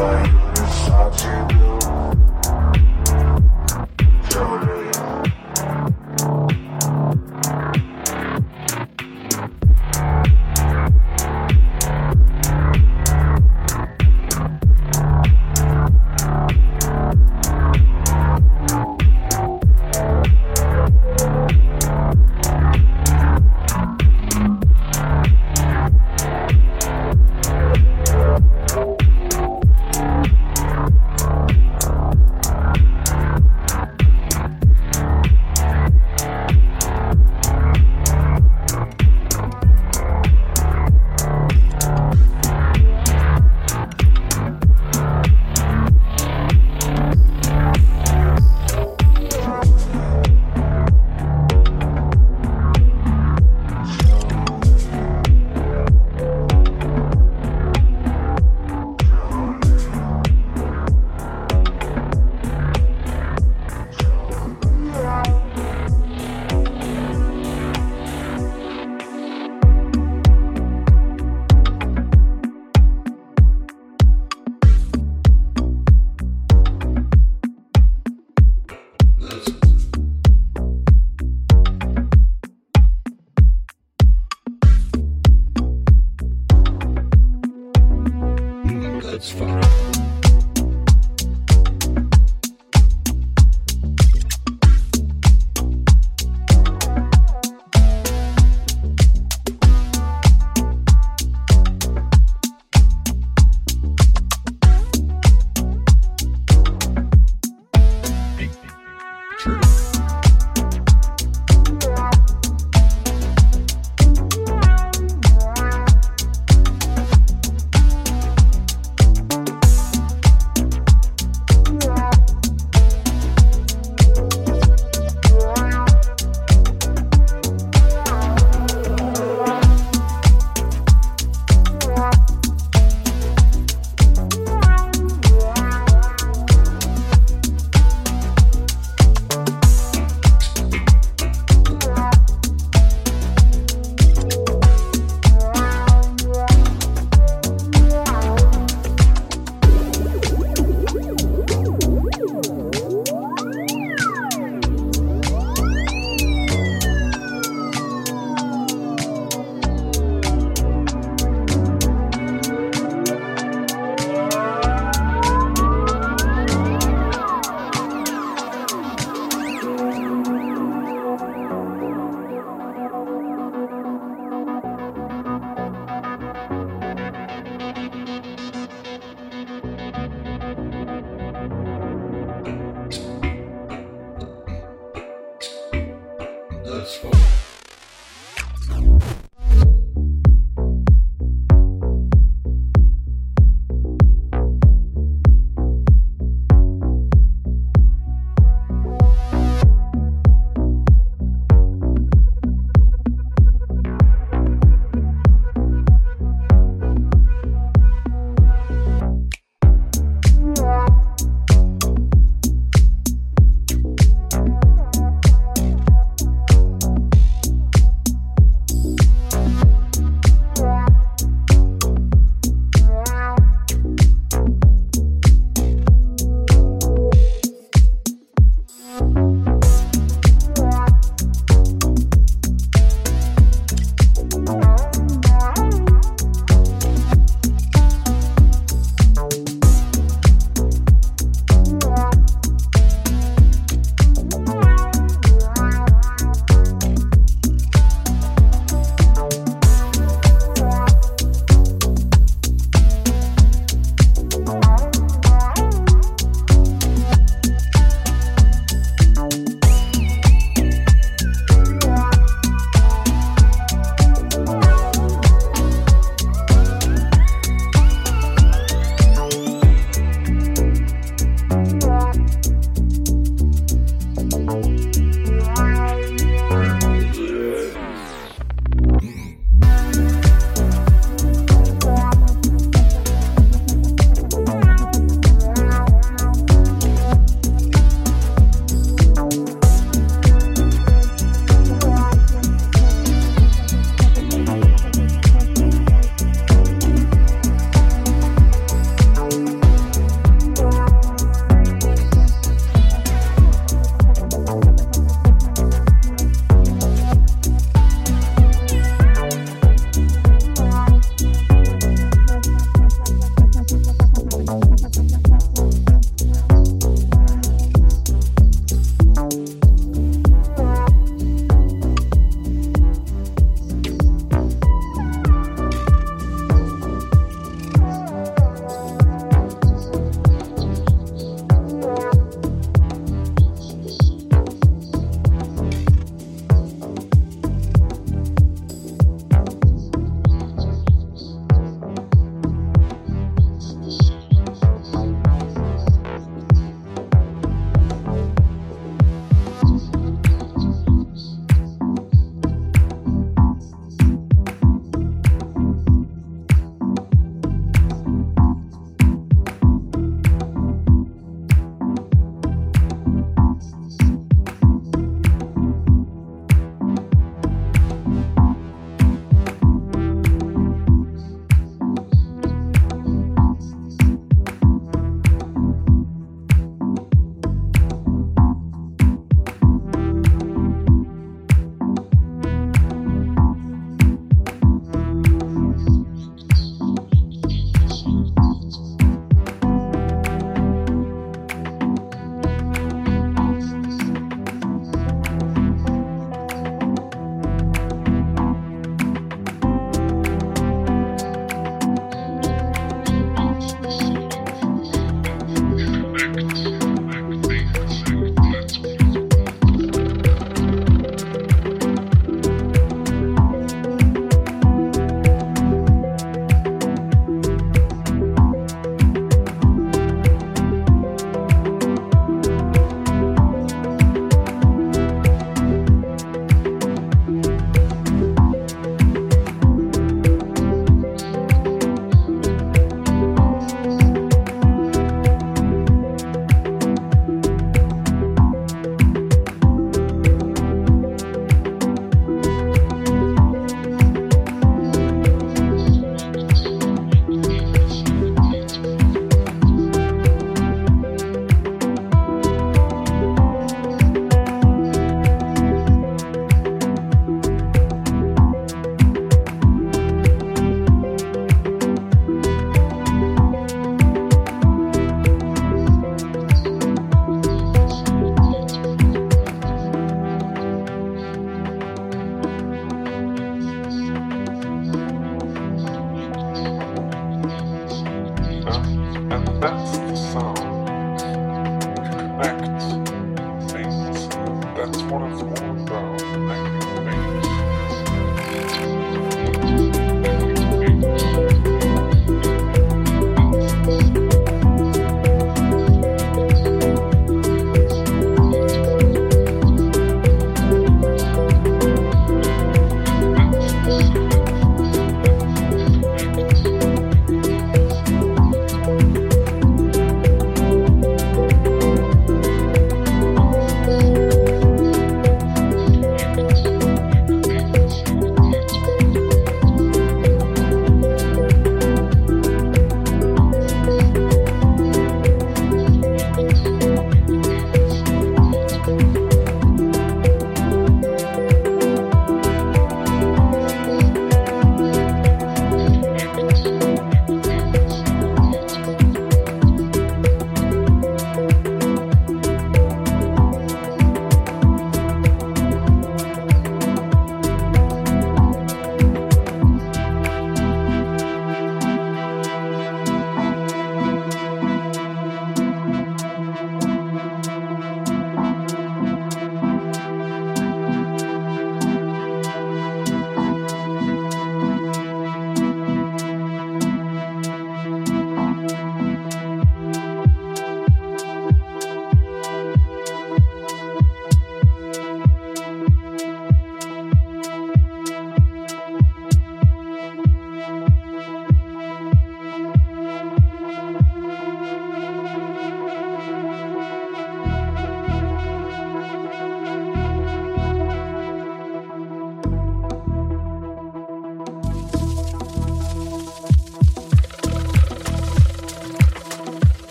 Bye.